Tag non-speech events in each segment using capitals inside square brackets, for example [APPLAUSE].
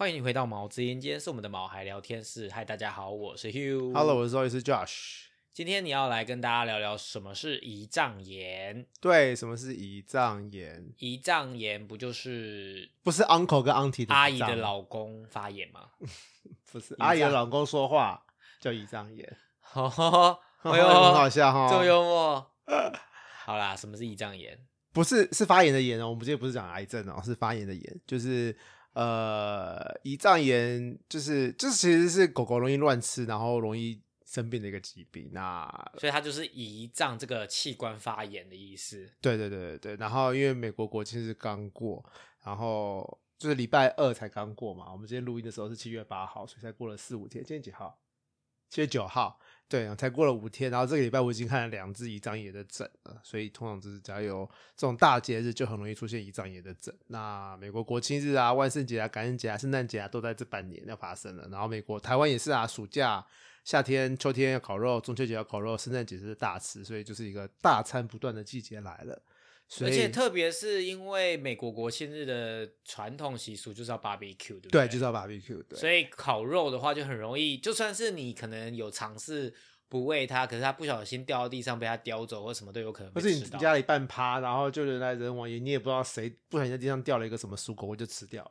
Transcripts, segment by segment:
欢迎你回到毛之音，今天是我们的毛孩聊天室。嗨，大家好，我是 Hugh。Hello，我是周医师 Josh。今天你要来跟大家聊聊什么是胰脏炎。对，什么是胰脏炎？胰脏炎不就是不是 uncle 跟 auntie 的阿姨的老公发炎吗？[LAUGHS] 不是阿姨的老公说话叫胰脏炎，哦，[LAUGHS] 哎呦很，好笑哈。这么幽默。好啦，什么是胰脏炎？不是是发炎的炎哦，我们今天不是讲癌症哦，是发炎的炎，就是呃胰脏炎，就是这其实是狗狗容易乱吃，然后容易生病的一个疾病。那所以它就是胰脏这个器官发炎的意思。对对对对对，然后因为美国国庆是刚过，然后就是礼拜二才刚过嘛，我们今天录音的时候是七月八号，所以才过了四五天。今天几号？七月九号，对，啊才过了五天。然后这个礼拜我已经看了两只胰脏炎的疹了，所以通常就是只要有这种大节日，就很容易出现胰脏炎的疹。那美国国庆日啊、万圣节啊、感恩节啊、圣诞节啊，都在这半年要发生了。然后美国、台湾也是啊，暑假。夏天、秋天要烤肉，中秋节要烤肉，圣诞节是大吃，所以就是一个大餐不断的季节来了。而且特别是因为美国国庆日的传统习俗就是要 barbecue，对不对，对？就是要 barbecue，对，所以烤肉的话就很容易，就算是你可能有尝试不喂它，可是它不小心掉到地上被它叼走或什么都有可能被或是你。家里半趴，然后就人来人往，也你也不知道谁不小心在地上掉了一个什么蔬果，我就吃掉了。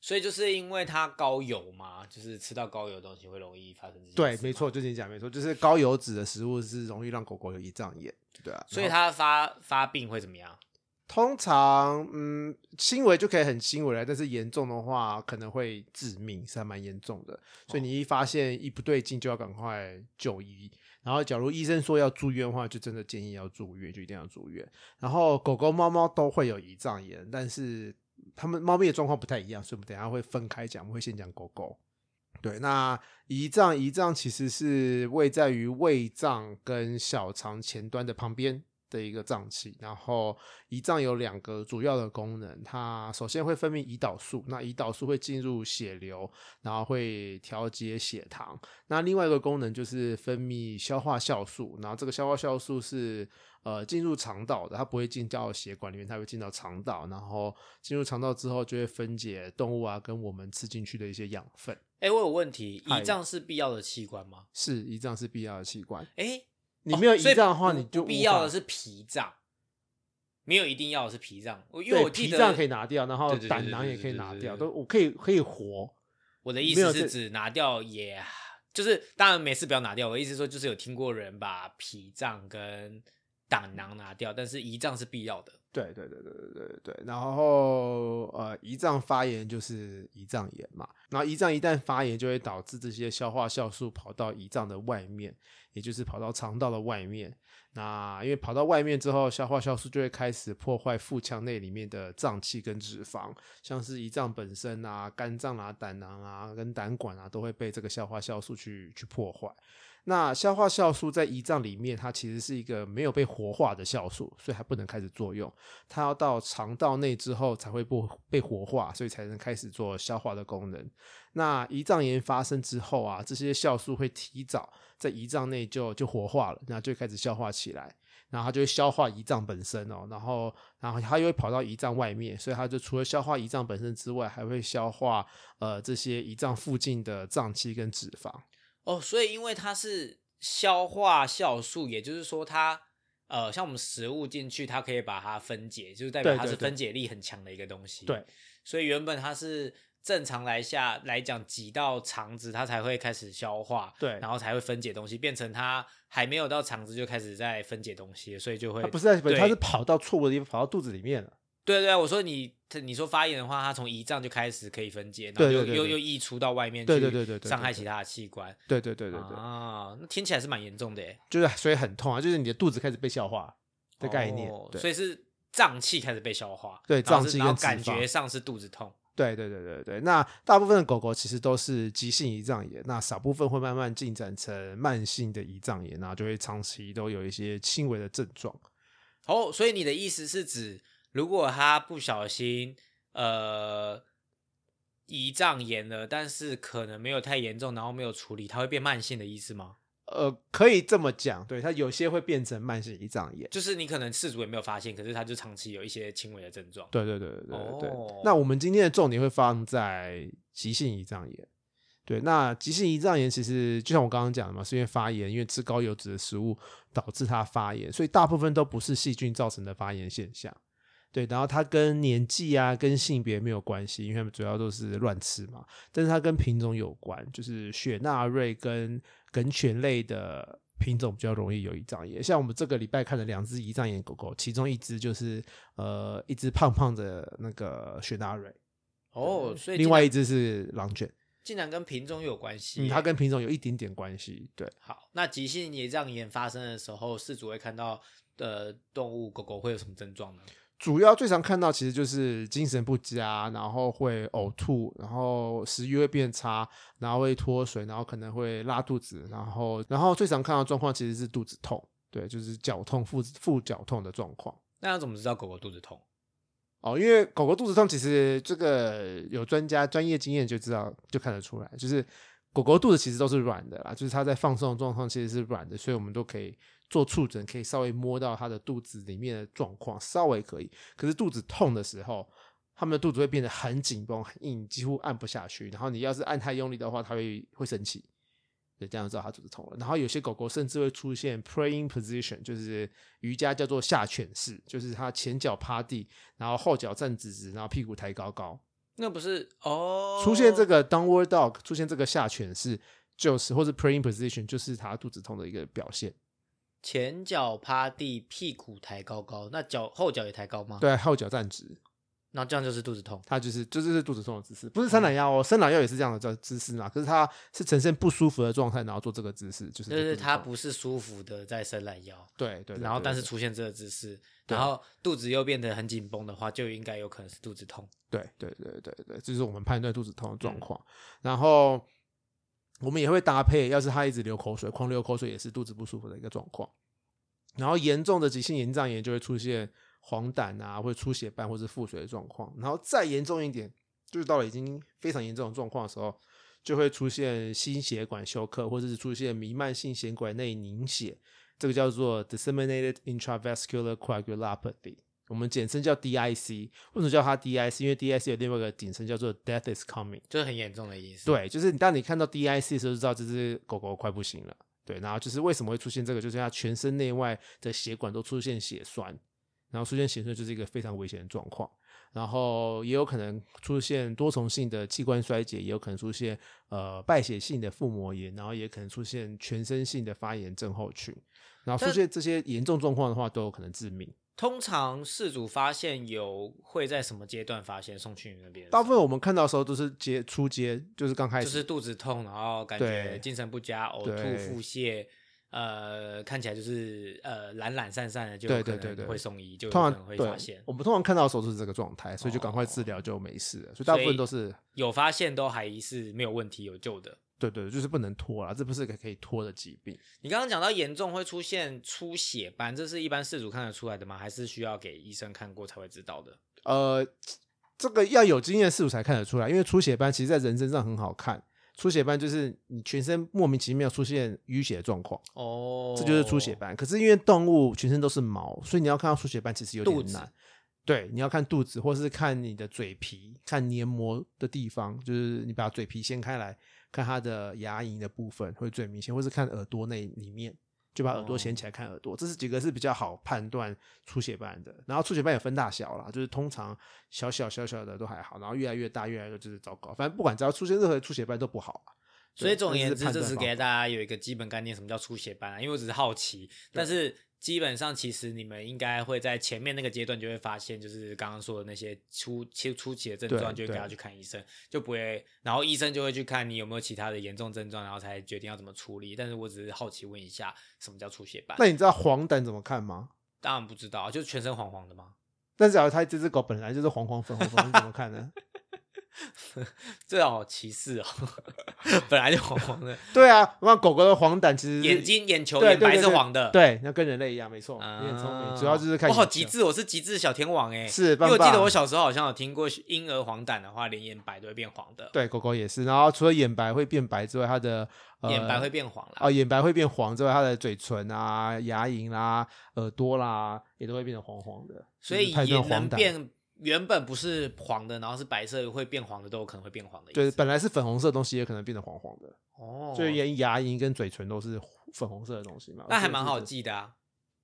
所以就是因为它高油嘛，就是吃到高油的东西会容易发生这些对，没错，就是你讲没错，就是高油脂的食物是容易让狗狗有胰脏炎，对啊。所以它发发病会怎么样？通常嗯轻微就可以很轻微了，但是严重的话可能会致命，是还蛮严重的。所以你一发现一不对劲，就要赶快就医。然后，假如医生说要住院的话，就真的建议要住院，就一定要住院。然后，狗狗、猫猫都会有胰脏炎，但是它们猫咪的状况不太一样，所以我们等下会分开讲，我们会先讲狗狗。对，那胰脏，胰脏其实是位在于胃脏跟小肠前端的旁边的一个脏器。然后，胰脏有两个主要的功能，它首先会分泌胰岛素，那胰岛素会进入血流，然后会调节血糖。那另外一个功能就是分泌消化酵素，然后这个消化酵素是呃进入肠道的，它不会进到血管里面，它会进到肠道，然后进入肠道之后就会分解动物啊跟我们吃进去的一些养分。哎，我有问题，胰脏是必要的器官吗？是胰脏是必要的器官，哎，你没有胰脏的话，不你就必要的是脾脏，没有一定要的是脾脏。我因为我记得脾脏可以拿掉，然后胆囊也可以拿掉，都我可以可以活。我的意思是指拿掉也，就是当然没事不要拿掉。我的意思说，就是有听过人把脾脏跟胆囊拿掉，但是胰脏是必要的。对对对对对对对。然后呃，胰脏发炎就是胰脏炎嘛。然后胰脏一旦发炎，就会导致这些消化酵素跑到胰脏的外面，也就是跑到肠道的外面。那因为跑到外面之后，消化酵素就会开始破坏腹腔内里面的脏器跟脂肪，像是胰脏本身啊、肝脏啊、胆囊啊跟胆管啊，都会被这个消化酵素去去破坏。那消化酵素在胰脏里面，它其实是一个没有被活化的酵素，所以它不能开始作用。它要到肠道内之后才会被被活化，所以才能开始做消化的功能。那胰脏炎发生之后啊，这些酵素会提早在胰脏内就就活化了，然后就开始消化起来，然后它就会消化胰脏本身哦，然后然后它又会跑到胰脏外面，所以它就除了消化胰脏本身之外，还会消化呃这些胰脏附近的脏器跟脂肪。哦，所以因为它是消化酵素，也就是说它呃，像我们食物进去，它可以把它分解，就是代表它是分解力很强的一个东西。对，所以原本它是正常来下来讲挤到肠子，它才会开始消化，对然后才会分解东西，变成它还没有到肠子就开始在分解东西，所以就会它不是在对它是跑到错误的地方，跑到肚子里面了。对对，我说你你说发炎的话，它从胰脏就开始可以分解，然后又又又溢出到外面去，对对对对伤害其他的器官。对对对对对，啊，那听起来是蛮严重的耶就是所以很痛啊，就是你的肚子开始被消化的概念。哦所以是脏器开始被消化，对脏器然后感觉上是肚子痛。对对对对对，那大部分的狗狗其实都是急性胰脏炎，那少部分会慢慢进展成慢性的胰脏炎，然后就会长期都有一些轻微的症状。哦，所以你的意思是指，如果他不小心呃胰脏炎了，但是可能没有太严重，然后没有处理，它会变慢性的意思吗？呃，可以这么讲，对它有些会变成慢性胰脏炎。就是你可能事主也没有发现，可是他就长期有一些轻微的症状。对对对对对对。哦那我们今天的重点会放在急性胰脏炎。对，那急性胰脏炎其实就像我刚刚讲的嘛，是因为发炎，因为吃高油脂的食物导致它发炎，所以大部分都不是细菌造成的发炎现象。对，然后它跟年纪啊、跟性别没有关系，因为它们主要都是乱吃嘛。但是它跟品种有关，就是雪纳瑞跟梗犬类的品种比较容易有胰脏炎。像我们这个礼拜看了两只胰脏炎狗狗，其中一只就是呃一只胖胖的那个雪纳瑞，哦，所以另外一只是狼犬，竟然跟品种有关系嗯，它跟品种有一点点关系。对，好，那急性胰脏炎发生的时候，事主会看到的动物狗狗会有什么症状呢？主要最常看到其实就是精神不佳，然后会呕吐，然后食欲会变差，然后会脱水，然后可能会拉肚子，然后然后最常看到的状况其实是肚子痛，对，就是绞痛、腹腹绞痛的状况。那要怎么知道狗狗肚子痛？哦，因为狗狗肚子痛，其实这个有专家专业经验就知道，就看得出来，就是狗狗肚子其实都是软的啦，就是它在放松的状况其实是软的，所以我们都可以做触诊，可以稍微摸到它的肚子里面的状况，稍微可以。可是肚子痛的时候，它们的肚子会变得很紧绷、很硬，几乎按不下去。然后你要是按太用力的话，它会会生气。对，这样就知道它肚子痛了。然后有些狗狗甚至会出现 praying position，就是瑜伽叫做下犬式，就是它前脚趴地，然后后脚站直直，然后屁股抬高高。那不是哦，出现这个 downward dog，出现这个下犬式，就是或是 praying position，就是他肚子痛的一个表现。前脚趴地，屁股抬高高，那脚后脚也抬高吗？，对，后脚站直，那这样就是肚子痛。它就是就是肚子痛的姿势，不是伸懒腰哦，伸懒腰也是这样的姿姿势嘛。可是它是呈现不舒服的状态，然后做这个姿势，就是就是它不是舒服的在伸懒腰，对对对然后但是出现这个姿势，然后肚子又变得很紧绷的话，就应该有可能是肚子痛。对对对对对，这就是我们判断肚子痛的嗯状况。然后我们也会搭配，要是他一直流口水，狂流口水也是肚子不舒服的一个状况。然后严重的急性胰脏炎就会出现黄疸啊，或者出血斑或是腹水的状况。然后再严重一点，就是到了已经非常严重的状况的时候，就会出现心血管休克，或者是出现弥漫性血管内凝血，这个叫做 disseminated intravascular coagulopathy。我们简称叫 DIC，为什么叫它 DIC？因为 DIC 有另外一个简称叫做 Death is coming。就是很严重的意思。，对，就是当你看到 DIC 的时候，就知道这只狗狗快不行了。对，然后就是为什么会出现这个，就是它全身内外的血管都出现血栓，然后出现血栓就是一个非常危险的状况。然后也有可能出现多重性的器官衰竭，也有可能出现呃败血性的腹膜炎，然后也可能出现全身性的发炎症候群。然后出但现这些严重状况的话，都有可能致命。通常事主发现有会在什么阶段发现送去你那边？大部分我们看到的时候都是接出街，就是刚开始，就是肚子痛，然后感觉精神不佳、呕吐、对腹泻，呃，看起来就是呃懒懒散散的，就对对对对会送医，就有通常会发现。我们通常看到的时候是这个状态，所以就赶快治疗就没事了。所以大部分都是有发现都还是没有问题、有救的。对对，就是不能拖啦，这不是个可以拖的疾病。你刚刚讲到严重会出现出血斑，这是一般事主看得出来的吗？还是需要给医生看过才会知道的？呃，这个要有经验事主才看得出来，因为出血斑其实在人身上很好看。出血斑就是你全身莫名其妙出现淤血的状况，哦，这就是出血。斑。可是因为动物全身都是毛，所以你要看到出血斑其实有点难。对，你要看肚子，或是看你的嘴皮，看黏膜的地方，就是你把嘴皮掀开来看它的牙龈的部分会最明显，或是看耳朵那里面，就把耳朵掀起来看耳朵，这是几个是比较好判断出血斑的。然后出血斑也分大小啦，就是通常小小小小的都还好，然后越来越大越来越就是糟糕。反正不管只要出现任何出血斑都不好啊。所以总而言之，这是给大家有一个基本概念，什么叫出血斑啊？因为我只是好奇，但是基本上其实你们应该会在前面那个阶段就会发现，就是刚刚说的那些初初初期的症状，就给他去看医生，就不会，然后医生就会去看你有没有其他的严重症状，然后才决定要怎么处理。但是我只是好奇问一下，什么叫出血斑？那你知道黄疸怎么看吗？当然不知道，就是全身黄黄的吗？但是假如它这只狗本来就是黄黄粉红粉，你怎么看呢？[LAUGHS] 这好歧视哦。本来就黄黄的，对啊，那狗狗的黄疸其实眼睛、眼球、对眼白对对对是黄的。对，那跟人类一样，没错，啊，你很聪明，主要就是看我好球极致，我是极致小天王哎。是，因为我记得我小时候好像有听过婴儿黄疸的话，连眼白都会变黄的，对狗狗也是，然后除了眼白会变白之外，它的、呃、眼白会变黄啦。哦，眼白会变黄之外，它的嘴唇啊、牙龈啦、耳朵啦，也都会变得黄黄的。所以也能黄疸，变原本不是黄的，然后是白色会变黄的，都有可能会变黄的。对，本来是粉红色的东西，也可能变得黄黄的。哦，所以连牙龈跟嘴唇都是粉红色的东西嘛。那还蛮好。记的啊。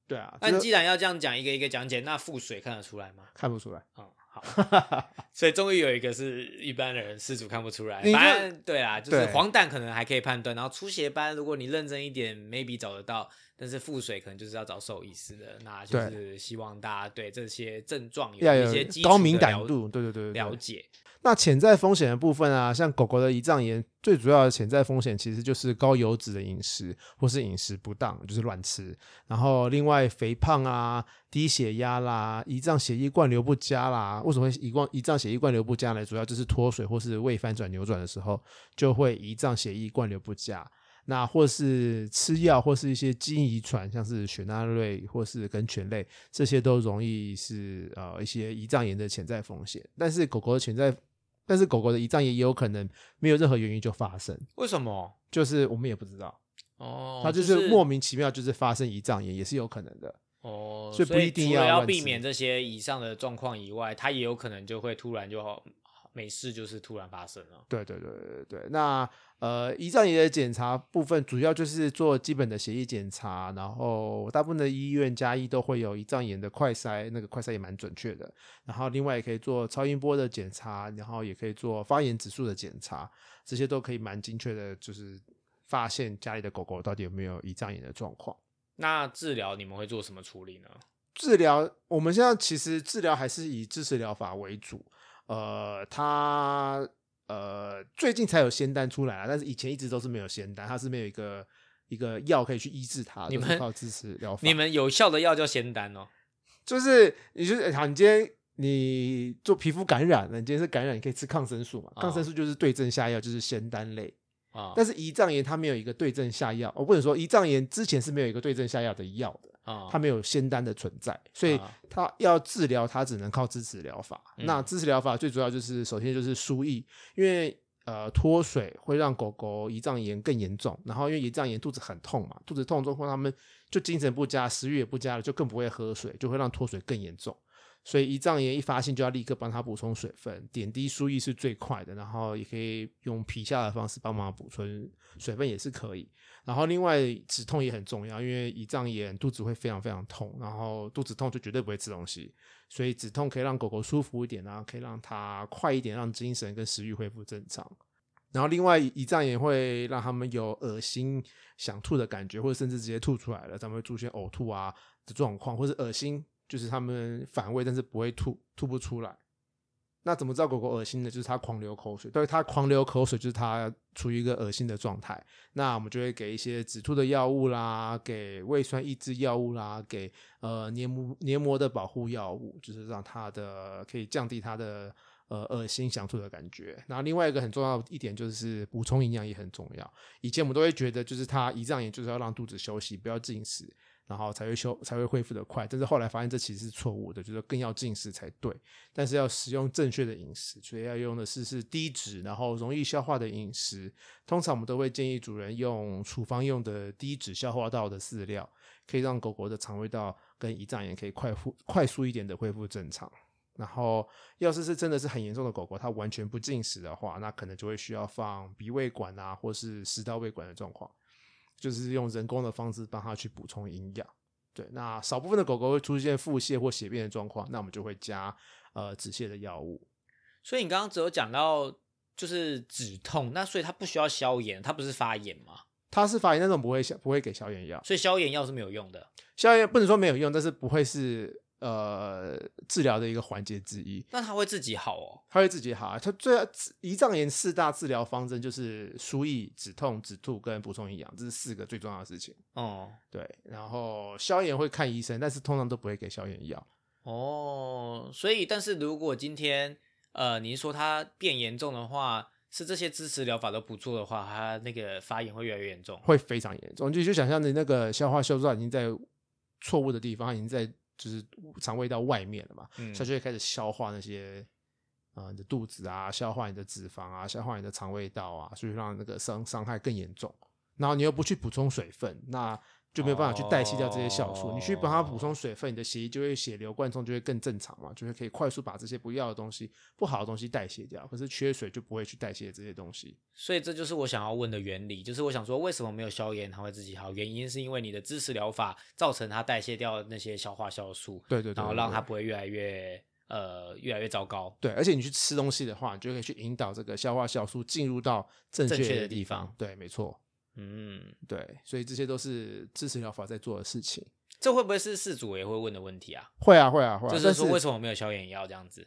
对啊，就是那既然要这样讲一个一个讲解，那腹水看得出来吗？看不出来。嗯，好，[LAUGHS] 所以终于有一个是一般的人失主看不出来。反正对啊，就是黄疸可能还可以判断，然后出血斑如果你认真一点，maybe 找得到，但是腹水可能就是要找兽医师的。那就是希望大家对这些症状有有一些基础高敏感度，对对对对对了解。那潜在风险的部分啊，像狗狗的胰脏炎，最主要的潜在风险其实就是高油脂的饮食，或是饮食不当，就是乱吃。然后另外肥胖啊、低血压啦、胰脏血液灌流不佳啦，为什么会胰灌胰脏血液灌流不佳呢？主要就是脱水或是胃翻转扭转的时候，就会胰脏血液灌流不佳。那或是吃药，或是一些基因遗传，像是雪纳瑞或是跟犬类，这些都容易是呃一些胰脏炎的潜在风险。但是狗狗的潜在，但是狗狗的胰脏炎也有可能没有任何原因就发生，为什么？就是我们也不知道，哦，它就是莫名其妙就是发生胰脏炎也是有可能的。哦，所以不一定要避免这些以上的状况以外，它也有可能就会突然就好没事，就是突然发生了。对对对对对，那呃，胰脏炎的检查部分主要就是做基本的血液检查，然后大部分的医院加医都会有胰脏炎的快筛，那个快筛也蛮准确的。然后另外也可以做超音波的检查，然后也可以做发炎指数的检查，这些都可以蛮精确的，就是发现家里的狗狗到底有没有胰脏炎的状况。那治疗你们会做什么处理呢？治疗，我们现在其实治疗还是以支持疗法为主。呃，它呃最近才有仙丹出来啊，但是以前一直都是没有仙丹，它是没有一个一个药可以去医治它，你们靠支持疗法。你们有效的药叫仙丹哦。[LAUGHS] 就是你就是好，你今天你做皮肤感染了，你今天是感染，你可以吃抗生素嘛？哦抗生素就是对症下药，就是仙丹类。啊，但是胰脏炎它没有一个对症下药，我不能说胰脏炎之前是没有一个对症下药的药的。啊，它没有仙丹的存在，所以啊它要治疗，它只能靠支持疗法。嗯那支持疗法最主要就是，首先就是输液，因为呃脱水会让狗狗胰脏炎更严重，然后因为胰脏炎肚子很痛嘛，肚子痛之后它们就精神不佳，食欲也不佳了，就更不会喝水，就会让脱水更严重。所以胰脏炎一发现就要立刻帮它补充水分，点滴输液是最快的，然后也可以用皮下的方式帮忙补充水分也是可以。然后另外止痛也很重要，因为胰脏炎肚子会非常非常痛，然后肚子痛就绝对不会吃东西，所以止痛可以让狗狗舒服一点，然后可以让它快一点，让精神跟食欲恢复正常。然后另外胰脏炎会让他们有恶心、想吐的感觉，或者甚至直接吐出来了，他们会出现呕吐啊的状况，或是恶心，就是他们反胃但是不会吐，吐不出来。那怎么知道狗狗恶心呢？就是它狂流口水，对，它狂流口水就是它处于一个恶心的状态。那我们就会给一些止吐的药物啦，给胃酸抑制药物啦，给呃黏膜黏膜的保护药物，就是让它的可以降低它的呃恶心想吐的感觉。然后另外一个很重要一点就是补充营养也很重要。以前我们都会觉得就是它胰脏炎就是要让肚子休息，不要进食。然后才会修才会恢复的快，但是后来发现这其实是错误的，就是更要进食才对，但是要使用正确的饮食，所以要用的是是低脂，然后容易消化的饮食。通常我们都会建议主人用处方用的低脂消化道的饲料，可以让狗狗的肠胃道跟胰脏炎可以快复快速一点的恢复正常。然后，要是是真的是很严重的狗狗，它完全不进食的话，那可能就会需要放鼻胃管啊，或是食道胃管的状况。就是用人工的方式帮它去补充营养。对，那少部分的狗狗会出现腹泻或血便的状况，那我们就会加呃止泻的药物。所以你刚刚只有讲到就是止痛，那所以它不需要消炎，它不是发炎吗？它是发炎那种不会消不会给消炎药，所以消炎药是没有用的。消炎不能说没有用，但是不会是呃治疗的一个环节之一。那它会自己好哦。它会自己好啊。它最胰脏炎四大治疗方针就是输液、止痛、止吐跟补充营养，这是四个最重要的事情。哦对，然后消炎会看医生，但是通常都不会给消炎药。哦，所以但是如果今天呃，您说它变严重的话，是这些支持疗法都不做的话，它那个发炎会越来越严重。会非常严重。你就就想象你那个消化酵素已经在错误的地方，已经在就是肠胃到外面了嘛，嗯它就会开始消化那些啊、呃你的肚子啊，消化你的脂肪啊，消化你的肠胃道啊，所以让那个伤伤害更严重。然后你又不去补充水分，那就没有办法去代谢掉这些酵素。你去帮它补充水分，你的血液就会血流贯通，就会更正常嘛，就是可以快速把这些不要的东西、不好的东西代谢掉。可是缺水就不会去代谢这些东西。所以这就是我想要问的原理，就是我想说，为什么没有消炎它会自己好？原因是因为你的支持疗法造成它代谢掉那些消化酵素，对对对然后让它不会越来越呃越来越糟糕。对，而且你去吃东西的话，你就可以去引导这个消化酵素进入到正确的地。方对，没错，嗯，对，所以这些都是支持疗法在做的事情。这会不会是事主也会问的问题啊？会啊，会啊，会啊。就是但说为什么没有消炎药这样子？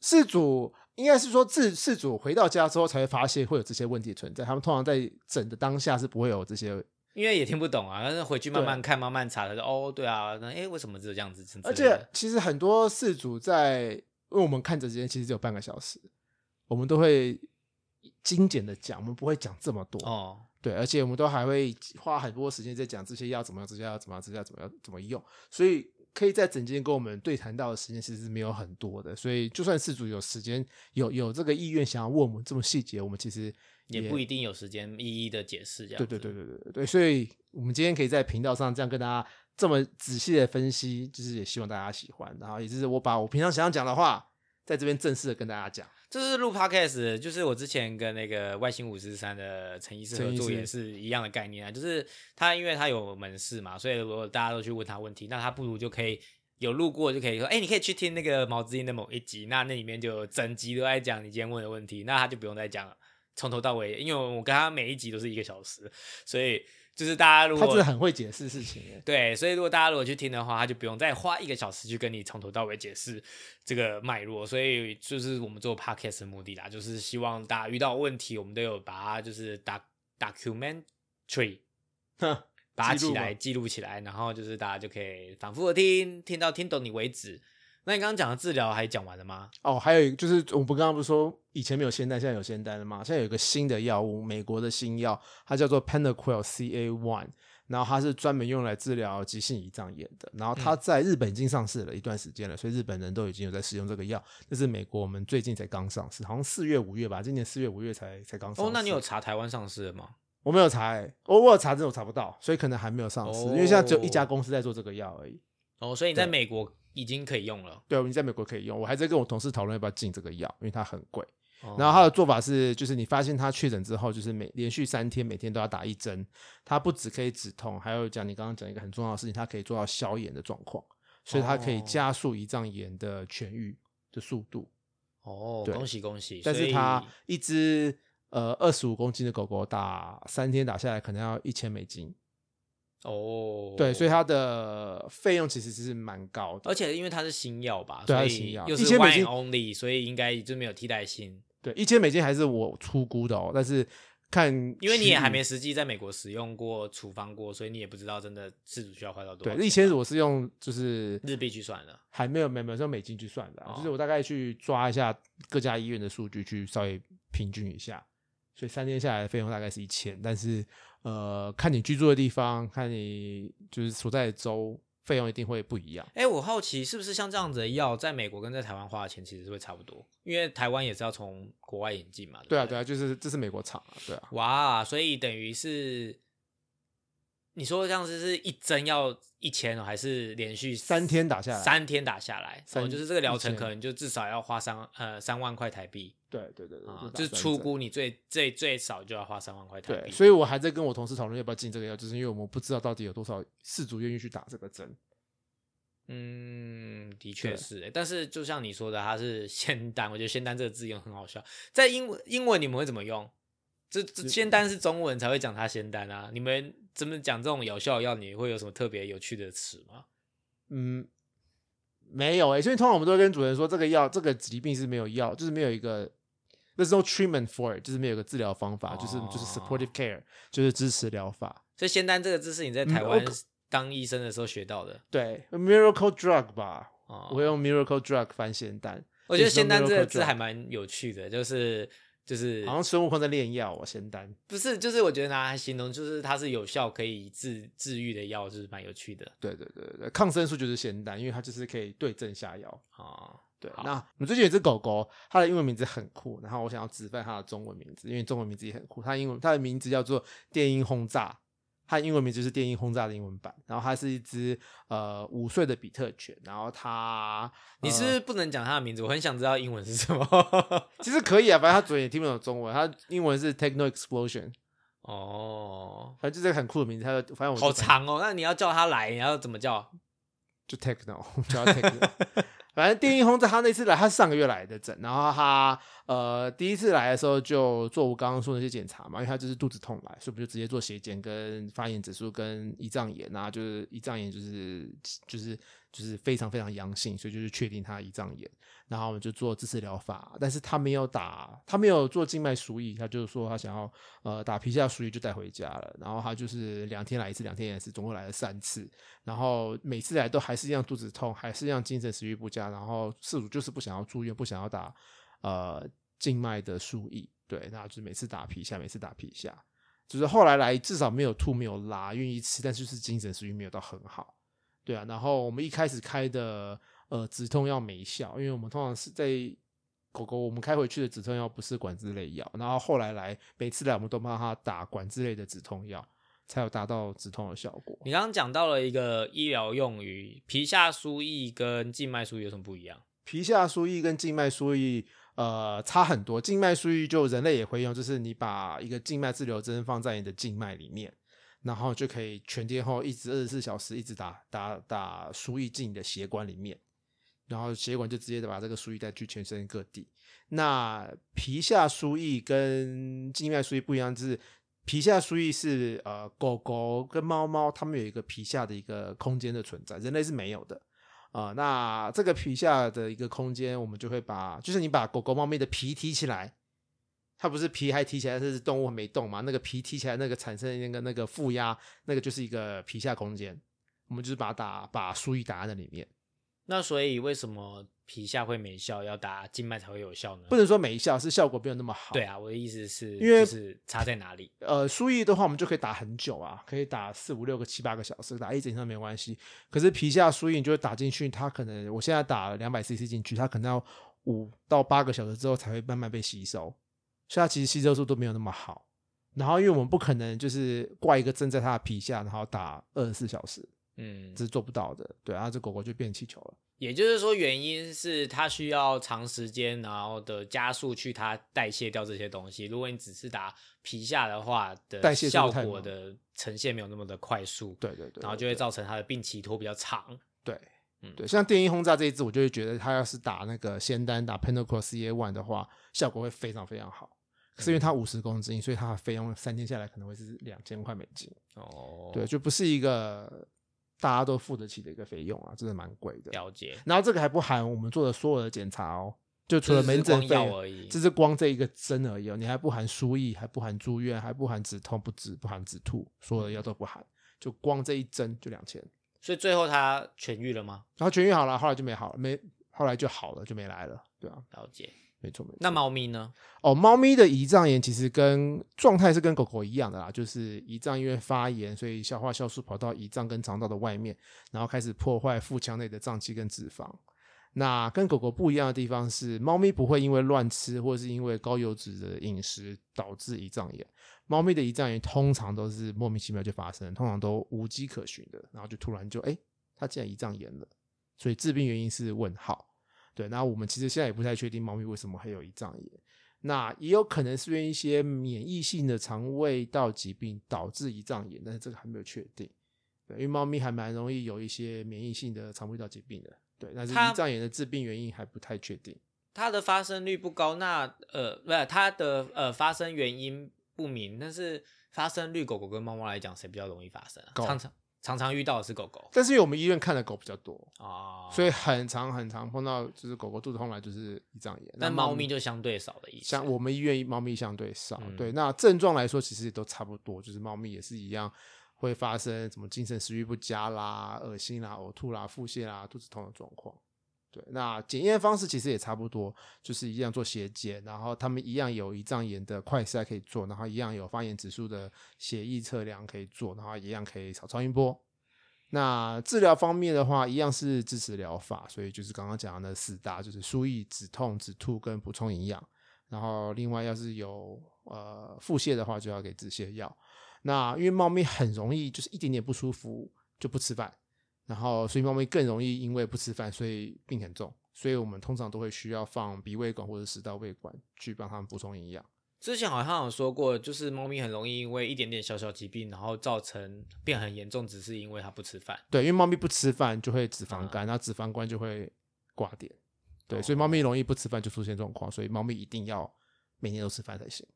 事主应该是说自事主回到家之后才会发现会有这些问题存在，他们通常在整的当下是不会有这些，因为也听不懂啊，但是回去慢慢看、慢慢查，他说哦，对啊，那哎为什么只有这样子？之而且其实很多事主在，因为我们看诊时间其实只有半个小时，我们都会精简的讲，我们不会讲这么多。哦，对，而且我们都还会花很多时间在讲这些药怎么样，这些药怎么样，这些药怎么样怎么用，所以可以在整间跟我们对谈到的时间其实是没有很多的，所以就算事主有时间有有这个意愿想要问我们这么细节，我们其实也不一定有时间一一的解释这样对对对对对对，所以我们今天可以在频道上这样跟大家这么仔细的分析，就是也希望大家喜欢，然后也就是我把我平常想要讲的话，在这边正式的跟大家讲。这是录 podcast，就是我之前跟那个外星五十三的陈医师合作也是一样的概念啊，就是他因为他有门市嘛，所以如果大家都去问他问题，那他不如就可以有路过就可以说，哎、你可以去听那个毛之音的某一集，那那里面就整集都在讲你今天问的问题，那他就不用再讲了，从头到尾，因为我跟他每一集都是一个小时，所以就是大家如果他真的很会解释事情耶，对，所以如果大家如果去听的话，他就不用再花一个小时去跟你从头到尾解释这个脉络。所以就是我们做 podcast 的目的啦，就是希望大家遇到问题，我们都有把它就是 doc documentary 哼 [LAUGHS] 把它记录嘛起来记录起来，然后就是大家就可以反复的听，听到听懂你为止。那你刚刚讲的治疗还讲完了吗？哦，还有一个就是我们刚刚不是说以前没有仙丹，现在有仙丹了吗？现在有一个新的药物，美国的新药，它叫做 Panaquil CA One，然后它是专门用来治疗急性胰脏炎的。然后它在日本已经上市了一段时间了，所以日本人都已经有在使用这个药。这是美国我们最近才刚上市，好像四月五月吧，今年四月五月才才刚上市。哦，那你有查台湾上市的吗？我没有查、欸，我我有查，真的我查不到，所以可能还没有上市，因为现在只有一家哦公司在做这个药而已。哦，所以你在美国已经可以用了。对，你在美国可以用，我还在跟我同事讨论要不要进这个药，因为它很贵。哦然后他的做法是，就是你发现他确诊之后，就是每连续三天每天都要打一针，它不只可以止痛，还有讲你刚刚讲一个很重要的事情，它可以做到消炎的状况，所以它可以哦加速胰脏炎的痊愈的速度。哦，恭喜恭喜！但是它一只呃二十五公斤的狗狗打三天打下来可能要一千美金，哦，对，所以它的费用其实是蛮高的。而且因为它是新药吧，对新药又是1000美 one 金 only，所以应该就没有替代性。对，一千美金还是我出估的哦，但是看因为你也还没实际在美国使用过、处方过，所以你也不知道真的事主需要花到多少对，钱。一千我是用就是日币去算的。还没有没有没有用美金去算的啊、哦就是我大概去抓一下各家医院的数据，去稍微平均一下，所以三天下来的费用大概是一千，但是呃，看你居住的地方，看你就是所在的州，费用一定会不一样。哎，我好奇是不是像这样子的药，在美国跟在台湾花的钱其实是会差不多？因为台湾也是要从国外引进嘛。对啊，对啊，就是这是美国厂啊，对啊，哇，所以等于是你说这样子是一针要一千哦，还是连续三天打下来三天打下来，三哦，就是这个疗程可能就至少要花三呃三万块台币对对对对，啊，打就是。出估你最最最少就要花三万块台对，所以我还在跟我同事讨论要不要进这个药，就是因为我们不知道到底有多少事主愿意去打这个针。嗯，的确是欸，但是就像你说的，它是仙丹，我觉得仙丹这个字用很好笑，在英文英文你们会怎么用？这这仙丹是中文才会讲它仙丹啊，你们怎么讲这种有效药？你会有什么特别有趣的词吗？嗯，没有诶、所以通常我们都会跟主人说，这个药这个疾病是没有药，就是没有一个 there's no treatment for it，就是没有一个治疗方法，就是就是 supportive care，就是支持疗法。所以仙丹这个字是你在嗯台湾我当医生的时候学到的对，miracle drug 吧，哦。我会用 miracle drug 翻仙丹。我觉得仙丹这个字还蛮有趣的，就是就是好像孙悟空在炼药哦，仙丹。不是，就是我觉得拿来形容，就是它是有效可以治治愈的药，就是蛮有趣的对对对对，抗生素就是仙丹，因为它就是可以对症下药。哦。对，那我们最近有一只狗狗，它的英文名字很酷，然后我想要直翻它的中文名字，因为中文名字也很酷。它英文它的名字叫做电音轰炸，它英文名字就是电音轰炸的英文版。然后它是一只呃五岁的比特犬，然后它你是不是不能讲它的名字？我很想知道英文是什么。[LAUGHS] 其实可以啊，反正它嘴也听不懂中文，它英文是 Techno Explosion，哦，反正就是个很酷的名字。它就反正好长哦。那你要叫它来，你要怎么叫？就 Techno [LAUGHS] 叫它 Techno。反正电音轰炸，他那次来，他是上个月来的诊，然后他呃第一次来的时候就做我刚刚说那些检查嘛，因为他就是肚子痛来，所以我们就直接做血检跟发炎指数跟胰脏炎啊，就是胰脏炎就是就是就是非常非常阳性，所以就是确定他胰脏炎，然后我们就做支持疗法，但是他没有打，他没有做静脉输液，他就是说他想要呃打皮下输液就带回家了，然后他就是两天来一次，两天来一次，总共来了三次，然后每次来都还是一样肚子痛，还是一样精神食欲不佳，然后事主就是不想要住院，不想要打呃静脉的输液，对，那就是每次打皮下，每次打皮下，就是后来来至少没有吐没有拉，愿意吃，但是就是精神食欲没有到很好，对啊，然后我们一开始开的呃止痛药没效，因为我们通常是在狗狗我们开回去的止痛药不是管制类药，然后后来来每次来我们都帮它打管制类的止痛药，才有达到止痛的效果。你刚刚讲到了一个医疗用语，皮下输液跟静脉输液有什么不一样？皮下输液跟静脉输液呃差很多，静脉输液就人类也会用，就是你把一个静脉滞留针放在你的静脉里面，然后就可以全天候一直二十四小时一直打打打输液进你的血管里面，然后血管就直接把这个输液带去全身各地。那皮下输液跟静脉输液不一样，就是皮下输液是呃狗狗跟猫猫它们有一个皮下的一个空间的存在，人类是没有的。啊、那这个皮下的一个空间，我们就会把，就是你把狗狗、猫咪的皮提起来，它不是皮还提起来，它是动物没动嘛？那个皮提起来，那个产生那个那个负压，那个就是一个皮下空间。我们就是把它打把输液打在那里面，那所以为什么皮下会没效，要打静脉才会有效呢？不能说没效，是效果没有那么好。对啊，我的意思是，因为就是差在哪里？呃，输液的话，我们就可以打很久啊，可以打四五六个、七八个小时，打一整天都没关系。可是皮下输液，你就会打进去，它可能我现在打两百 CC 进去，它可能要五到八个小时之后才会慢慢被吸收，所以它其实吸收速度没有那么好。然后，因为我们不可能就是挂一个针在它的皮下，然后打二十四小时，嗯这，是做不到的。对，然后这狗狗就变气球了。也就是说，原因是它需要长时间，然后的加速去它代谢掉这些东西。如果你只是打皮下的话，的代谢效果的呈现没有那么的快速，对对对，然后就会造成它的病期拖比较长。对，嗯对，像电音轰炸这一支，我就会觉得它要是打那个仙丹打 Pinnacle CA One 的话，效果会非常非常好。可是因为它五十公斤，所以它的费用三天下来可能会是两千块美金。哦，对，就不是一个大家都付得起的一个费用啊，真的蛮贵的。了解。然后这个还不含我们做的所有的检查哦，就除了门诊费而已这是光这一个针而已哦，你还不含输液，还不含住院，还不含止痛、不止、不含止吐，所有的药都不含，就光这一针就两千。所以最后它痊愈了吗？然后痊愈好了，后来就没好了，没后来就好了，就没来了，对啊，了解。没错没错。那猫咪呢？哦，猫咪的胰脏炎其实跟状态是跟狗狗一样的啦，就是胰脏因为发炎，所以消化酵素跑到胰脏跟肠道的外面，然后开始破坏腹腔内的脏器跟脂肪。那跟狗狗不一样的地方是，猫咪不会因为乱吃或是因为高油脂的饮食导致胰脏炎。猫咪的胰脏炎通常都是莫名其妙就发生，通常都无迹可寻的，然后就突然就哎，它竟然胰脏炎了，所以致病原因是问号。对，那我们其实现在也不太确定猫咪为什么会有胰脏炎，那也有可能是因为一些免疫性的肠胃道疾病导致胰脏炎，但是这个还没有确定。对，因为猫咪还蛮容易有一些免疫性的肠胃道疾病的。对，但是胰脏炎的致病原因还不太确定。它的发生率不高，那呃，不是它的呃发生原因不明，但是发生率，狗狗跟猫猫来讲，谁比较容易发生啊？狗常常常常遇到的是狗狗但是因为我们医院看的狗比较多，啊，所以很常很常碰到就是狗狗肚子痛来就是一张眼，那但猫咪就相对少的意思。像我们医院猫咪相对少，嗯对，那症状来说其实也都差不多，就是猫咪也是一样会发生什么精神食欲不佳啦、恶心啦、呕吐啦、腹泻啦、肚子痛的状况。对，那检验方式其实也差不多，就是一样做血检，然后他们一样有胰脏炎的快筛可以做，然后一样有发炎指数的血液测量可以做，然后一样可以扫超音波。那治疗方面的话，一样是支持疗法，所以就是刚刚讲的四大，就是输液、止痛、止吐跟补充营养。然后另外要是有呃腹泻的话，就要给止泻药。那因为猫咪很容易就是一点点不舒服就不吃饭，然后所以猫咪更容易因为不吃饭，所以病很重。所以我们通常都会需要放鼻胃管或者食道胃管去帮它们补充营养。之前好像有说过，就是猫咪很容易因为一点点小小疾病，然后造成变很严重，只是因为它不吃饭。对，因为猫咪不吃饭就会脂肪肝，那脂肪肝就会挂点。对，所以猫咪容易不吃饭就出现状况，所以猫咪一定要每天都吃饭才行。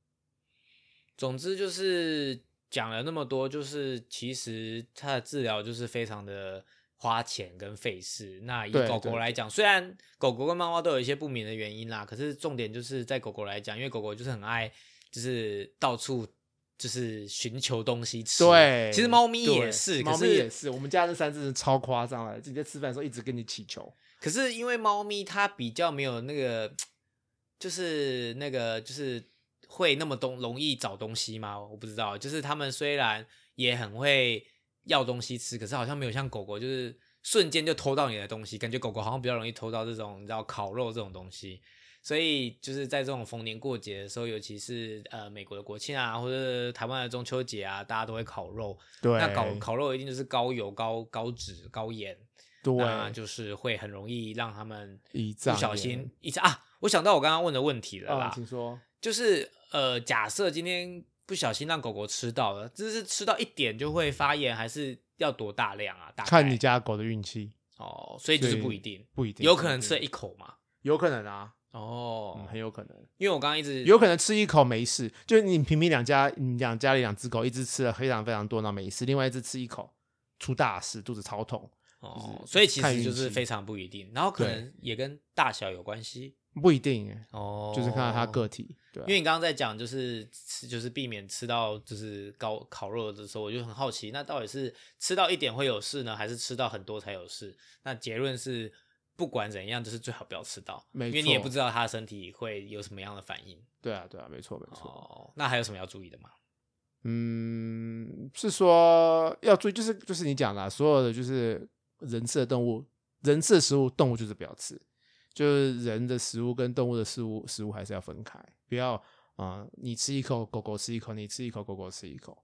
总之就是讲了那么多，就是其实它的治疗就是非常的花钱跟费事。那以狗狗来讲，虽然狗狗跟猫猫都有一些不明的原因啦，可是重点就是在狗狗来讲，因为狗狗就是很爱，就是到处就是寻求东西吃。对，其实猫咪也是，猫咪也是。我们家那三只超夸张了，直接吃饭的时候一直跟你乞求。可是因为猫咪它比较没有那个，就是那个就是。会那么东容易找东西吗？我不知道。就是它们虽然也很会要东西吃，可是好像没有像狗狗，就是瞬间就偷到你的东西。感觉狗狗好像比较容易偷到这种，你知道烤肉这种东西。所以就是在这种逢年过节的时候，尤其是呃美国的国庆啊，或者台湾的中秋节啊，大家都会烤肉。对，那烤烤肉一定就是高油、高高脂、高盐，对，就是会很容易让他们不小心一次啊。我想到我刚刚问的问题了啦，请说，就是。呃，假设今天不小心让狗狗吃到了，这是吃到一点就会发炎，还是要多大量啊？看你家狗的运气哦，所以就是不一定，不一定，有可能吃了一口嘛？有可能啊，哦，很有可能，因为我刚刚一直有可能吃一口没事，就是你平平两家，你两家里两只狗，一只吃了非常非常多，那没事，另外一只吃一口出大事，肚子超痛，哦，所以其实就是非常不一定，然后可能也跟大小有关系。不一定哦，就是看到它个体。对，因为你刚刚在讲，就是吃，就是避免吃到就是高烤肉的时候，我就很好奇，那到底是吃到一点会有事呢，还是吃到很多才有事？那结论是，不管怎样，就是最好不要吃到，因为你也不知道他的身体会有什么样的反应。对啊，对啊，没错，没错。哦，那还有什么要注意的吗？嗯，是说要注意，就是就是你讲的，所有的就是人吃的动物，人吃的食物，动物就是不要吃。就是人的食物跟动物的食物食物还是要分开，不要啊，你吃一口，狗狗吃一口，你吃一口，狗狗吃一口，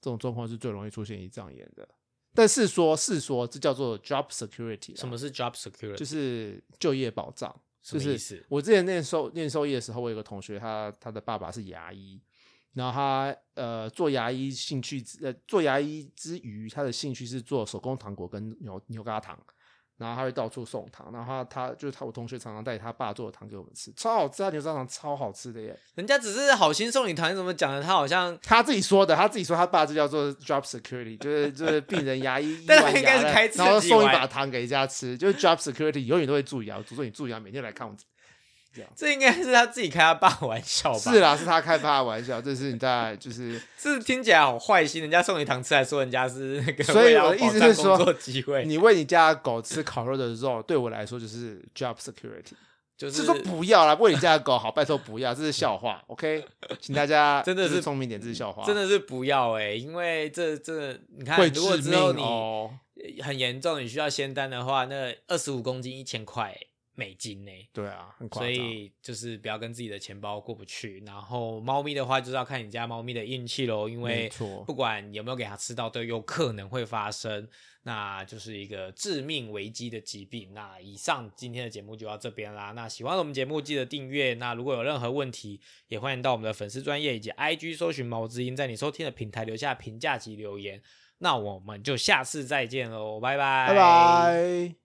这种状况是最容易出现胰脏炎的。但是说是说，这叫做 job security。什么是 job security？就是就业保障。什么意思？我之前念兽念兽医的时候，我有个同学，他他的爸爸是牙医，然后他呃做牙医兴趣呃做牙医之余，他的兴趣是做手工糖果跟牛牛轧糖。然后他会到处送糖，然后他他就是他我同学常常带他爸做的糖给我们吃，超好吃，他牛轧糖超好吃的耶。人家只是好心送你糖，你怎么讲的？他好像他自己说的，他自己说他爸这叫做 job security，就是就是病人牙医 [LAUGHS] 但他应该是开然后送一把糖给人家吃，就是 job security，永远都会注意啊，诅咒你注意啊，每天来看我。这应该是他自己开他爸玩笑吧？是啦，是他开他的玩笑。[LAUGHS] 这是你在就是是听起来好坏心，人家送你糖吃，还说人家是那个。所以我的意思是说，机会你喂你家狗吃烤肉的肉，对我来说就是 job security，就是说不要啦，喂你家的狗好，拜托不要，这是笑话。OK，请大家真的是聪明点，这是笑话，真的是不要哎，因为这这你看，如果之后你很严重，你需要仙丹的话，那二十五公斤一千块。美金呢？对啊，所以就是不要跟自己的钱包过不去。然后猫咪的话，就是要看你家猫咪的运气喽，因为不管有没有给它吃到，都有可能会发生，那就是一个致命危机的疾病。那以上今天的节目就到这边啦。那喜欢我们节目，记得订阅。那如果有任何问题，也欢迎到我们的粉丝专业以及 IG 搜寻毛之音，在你收听的平台留下评价及留言。那我们就下次再见喽，拜拜，拜拜。